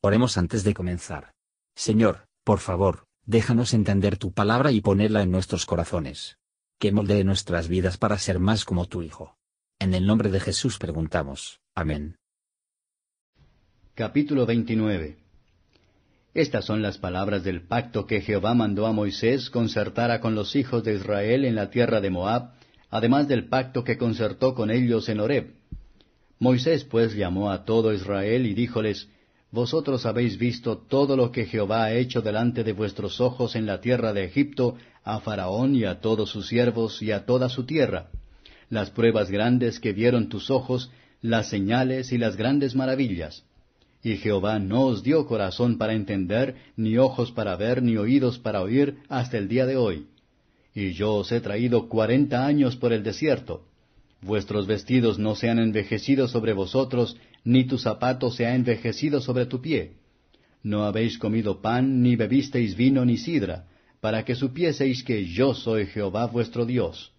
Oremos antes de comenzar. Señor, por favor, déjanos entender tu palabra y ponerla en nuestros corazones. Que moldee nuestras vidas para ser más como tu Hijo. En el nombre de Jesús preguntamos. Amén. Capítulo 29 Estas son las palabras del pacto que Jehová mandó a Moisés concertara con los hijos de Israel en la tierra de Moab, además del pacto que concertó con ellos en Horeb. Moisés pues llamó a todo Israel y díjoles, vosotros habéis visto todo lo que Jehová ha hecho delante de vuestros ojos en la tierra de Egipto, a Faraón y a todos sus siervos y a toda su tierra, las pruebas grandes que vieron tus ojos, las señales y las grandes maravillas. Y Jehová no os dio corazón para entender, ni ojos para ver, ni oídos para oír, hasta el día de hoy. Y yo os he traído cuarenta años por el desierto. Vuestros vestidos no se han envejecido sobre vosotros, ni tu zapato se ha envejecido sobre tu pie. No habéis comido pan, ni bebisteis vino, ni sidra, para que supieseis que yo soy Jehová vuestro Dios.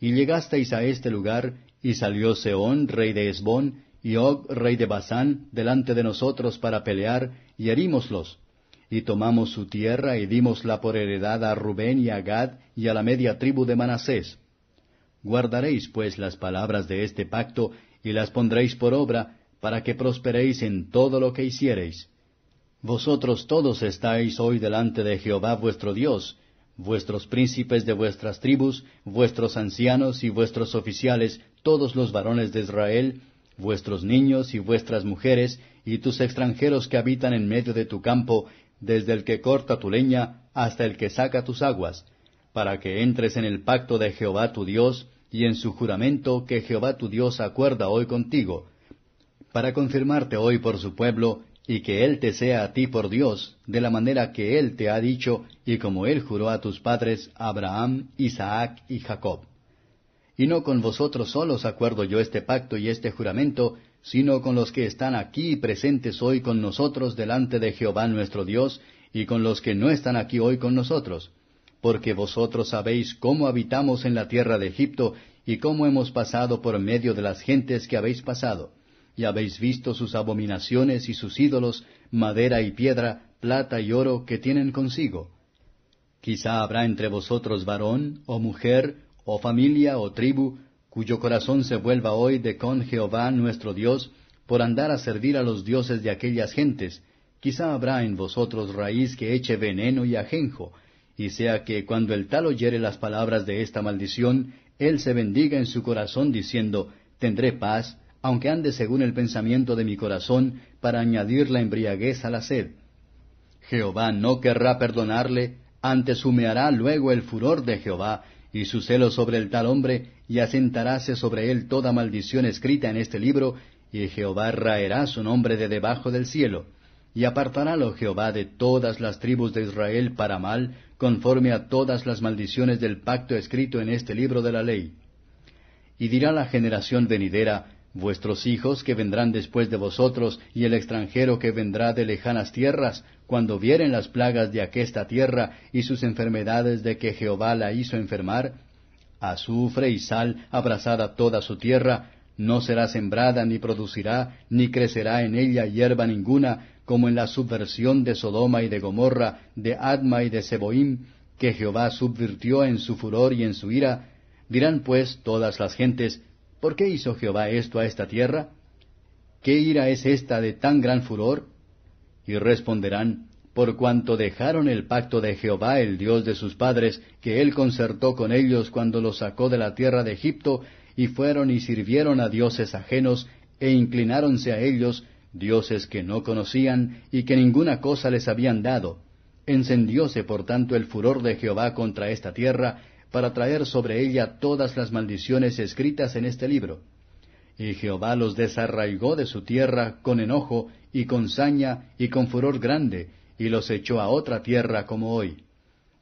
Y llegasteis a este lugar, y salió Seón, rey de Esbón, y Og, rey de Basán, delante de nosotros para pelear, y herímoslos. Y tomamos su tierra, y dimosla por heredad a Rubén y a Gad, y a la media tribu de Manasés. Guardaréis pues las palabras de este pacto, y las pondréis por obra, para que prosperéis en todo lo que hiciereis. Vosotros todos estáis hoy delante de Jehová vuestro Dios, vuestros príncipes de vuestras tribus, vuestros ancianos y vuestros oficiales, todos los varones de Israel, vuestros niños y vuestras mujeres, y tus extranjeros que habitan en medio de tu campo, desde el que corta tu leña hasta el que saca tus aguas, para que entres en el pacto de Jehová tu Dios, y en su juramento que Jehová tu Dios acuerda hoy contigo, para confirmarte hoy por su pueblo, y que Él te sea a ti por Dios, de la manera que Él te ha dicho, y como Él juró a tus padres Abraham, Isaac y Jacob. Y no con vosotros solos acuerdo yo este pacto y este juramento, sino con los que están aquí presentes hoy con nosotros delante de Jehová nuestro Dios, y con los que no están aquí hoy con nosotros. Porque vosotros sabéis cómo habitamos en la tierra de Egipto, y cómo hemos pasado por medio de las gentes que habéis pasado y habéis visto sus abominaciones y sus ídolos, madera y piedra, plata y oro que tienen consigo. Quizá habrá entre vosotros varón, o mujer, o familia, o tribu, cuyo corazón se vuelva hoy de con Jehová nuestro Dios, por andar a servir a los dioses de aquellas gentes. Quizá habrá en vosotros raíz que eche veneno y ajenjo, y sea que cuando el tal oyere las palabras de esta maldición, él se bendiga en su corazón diciendo, Tendré paz, aunque ande según el pensamiento de mi corazón, para añadir la embriaguez a la sed. Jehová no querrá perdonarle, antes humeará luego el furor de Jehová, y su celo sobre el tal hombre, y asentaráse sobre él toda maldición escrita en este libro, y Jehová raerá su nombre de debajo del cielo, y apartarálo Jehová de todas las tribus de Israel para mal, conforme a todas las maldiciones del pacto escrito en este libro de la ley. Y dirá la generación venidera, Vuestros hijos que vendrán después de vosotros y el extranjero que vendrá de lejanas tierras, cuando vieren las plagas de aquesta tierra y sus enfermedades de que Jehová la hizo enfermar, azufre y sal abrazada toda su tierra, no será sembrada ni producirá, ni crecerá en ella hierba ninguna, como en la subversión de Sodoma y de Gomorra, de Adma y de Seboim, que Jehová subvirtió en su furor y en su ira. Dirán pues todas las gentes, ¿Por qué hizo Jehová esto a esta tierra? ¿Qué ira es esta de tan gran furor? Y responderán, por cuanto dejaron el pacto de Jehová, el Dios de sus padres, que él concertó con ellos cuando los sacó de la tierra de Egipto, y fueron y sirvieron a dioses ajenos, e inclináronse a ellos, dioses que no conocían, y que ninguna cosa les habían dado. Encendióse por tanto el furor de Jehová contra esta tierra, para traer sobre ella todas las maldiciones escritas en este libro. Y Jehová los desarraigó de su tierra con enojo y con saña y con furor grande, y los echó a otra tierra como hoy.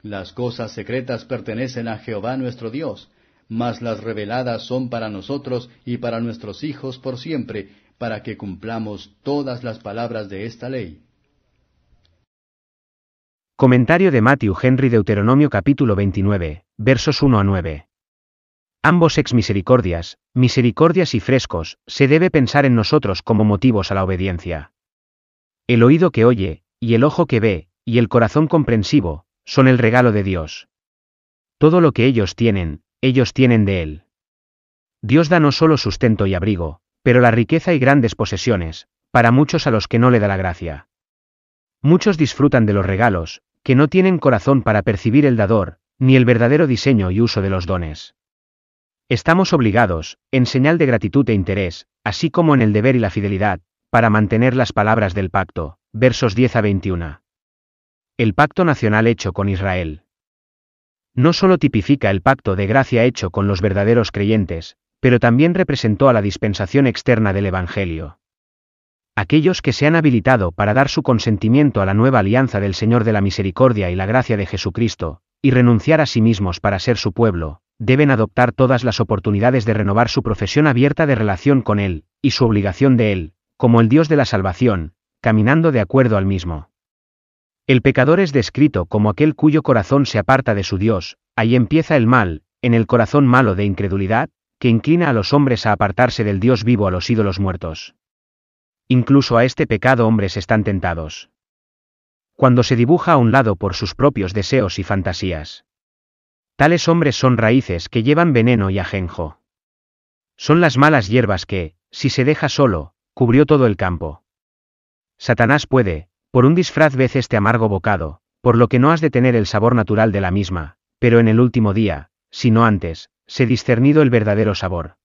Las cosas secretas pertenecen a Jehová nuestro Dios, mas las reveladas son para nosotros y para nuestros hijos por siempre, para que cumplamos todas las palabras de esta ley. Comentario de Matthew Henry Deuteronomio capítulo 29, versos 1 a 9. Ambos ex misericordias, misericordias y frescos, se debe pensar en nosotros como motivos a la obediencia. el oído que oye, y el ojo que ve, y el corazón comprensivo, son el regalo de Dios. Todo lo que ellos tienen, ellos tienen de Él. Dios da no solo sustento y abrigo, pero la riqueza y grandes posesiones, para muchos a los que no le da la gracia. Muchos disfrutan de los regalos, que no tienen corazón para percibir el dador, ni el verdadero diseño y uso de los dones. Estamos obligados, en señal de gratitud e interés, así como en el deber y la fidelidad, para mantener las palabras del pacto, versos 10 a 21. El pacto nacional hecho con Israel. No solo tipifica el pacto de gracia hecho con los verdaderos creyentes, pero también representó a la dispensación externa del Evangelio. Aquellos que se han habilitado para dar su consentimiento a la nueva alianza del Señor de la Misericordia y la gracia de Jesucristo, y renunciar a sí mismos para ser su pueblo, deben adoptar todas las oportunidades de renovar su profesión abierta de relación con Él, y su obligación de Él, como el Dios de la salvación, caminando de acuerdo al mismo. El pecador es descrito como aquel cuyo corazón se aparta de su Dios, ahí empieza el mal, en el corazón malo de incredulidad, que inclina a los hombres a apartarse del Dios vivo a los ídolos muertos. Incluso a este pecado hombres están tentados. Cuando se dibuja a un lado por sus propios deseos y fantasías. Tales hombres son raíces que llevan veneno y ajenjo. Son las malas hierbas que, si se deja solo, cubrió todo el campo. Satanás puede, por un disfraz vez este amargo bocado, por lo que no has de tener el sabor natural de la misma, pero en el último día, si no antes, se discernido el verdadero sabor.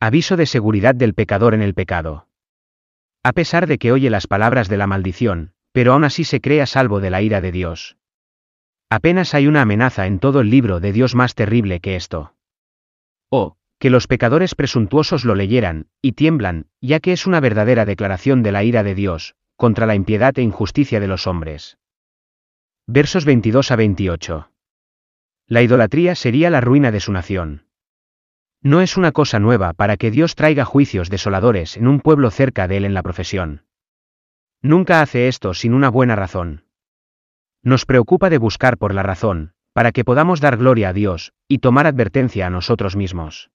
Aviso de seguridad del pecador en el pecado. A pesar de que oye las palabras de la maldición, pero aún así se cree salvo de la ira de Dios. Apenas hay una amenaza en todo el libro de Dios más terrible que esto. Oh, que los pecadores presuntuosos lo leyeran, y tiemblan, ya que es una verdadera declaración de la ira de Dios, contra la impiedad e injusticia de los hombres. Versos 22 a 28. La idolatría sería la ruina de su nación. No es una cosa nueva para que Dios traiga juicios desoladores en un pueblo cerca de él en la profesión. Nunca hace esto sin una buena razón. Nos preocupa de buscar por la razón, para que podamos dar gloria a Dios, y tomar advertencia a nosotros mismos.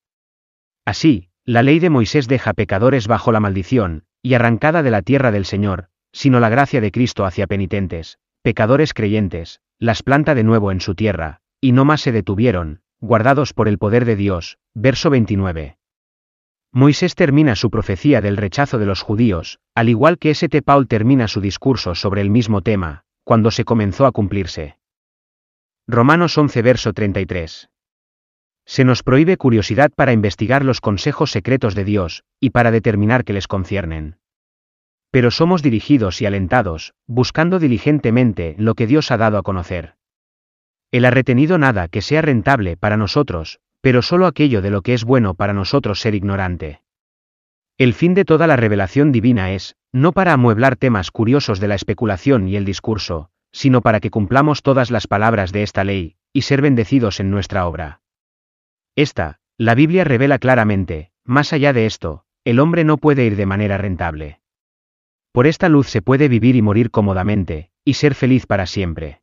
Así, la ley de Moisés deja pecadores bajo la maldición, y arrancada de la tierra del Señor, sino la gracia de Cristo hacia penitentes, pecadores creyentes, las planta de nuevo en su tierra, y no más se detuvieron, guardados por el poder de Dios. Verso 29. Moisés termina su profecía del rechazo de los judíos, al igual que St. Paul termina su discurso sobre el mismo tema, cuando se comenzó a cumplirse. Romanos 11 verso 33. Se nos prohíbe curiosidad para investigar los consejos secretos de Dios, y para determinar que les conciernen. Pero somos dirigidos y alentados, buscando diligentemente lo que Dios ha dado a conocer. Él ha retenido nada que sea rentable para nosotros, pero solo aquello de lo que es bueno para nosotros ser ignorante. El fin de toda la revelación divina es, no para amueblar temas curiosos de la especulación y el discurso, sino para que cumplamos todas las palabras de esta ley, y ser bendecidos en nuestra obra. Esta, la Biblia revela claramente, más allá de esto, el hombre no puede ir de manera rentable. Por esta luz se puede vivir y morir cómodamente, y ser feliz para siempre.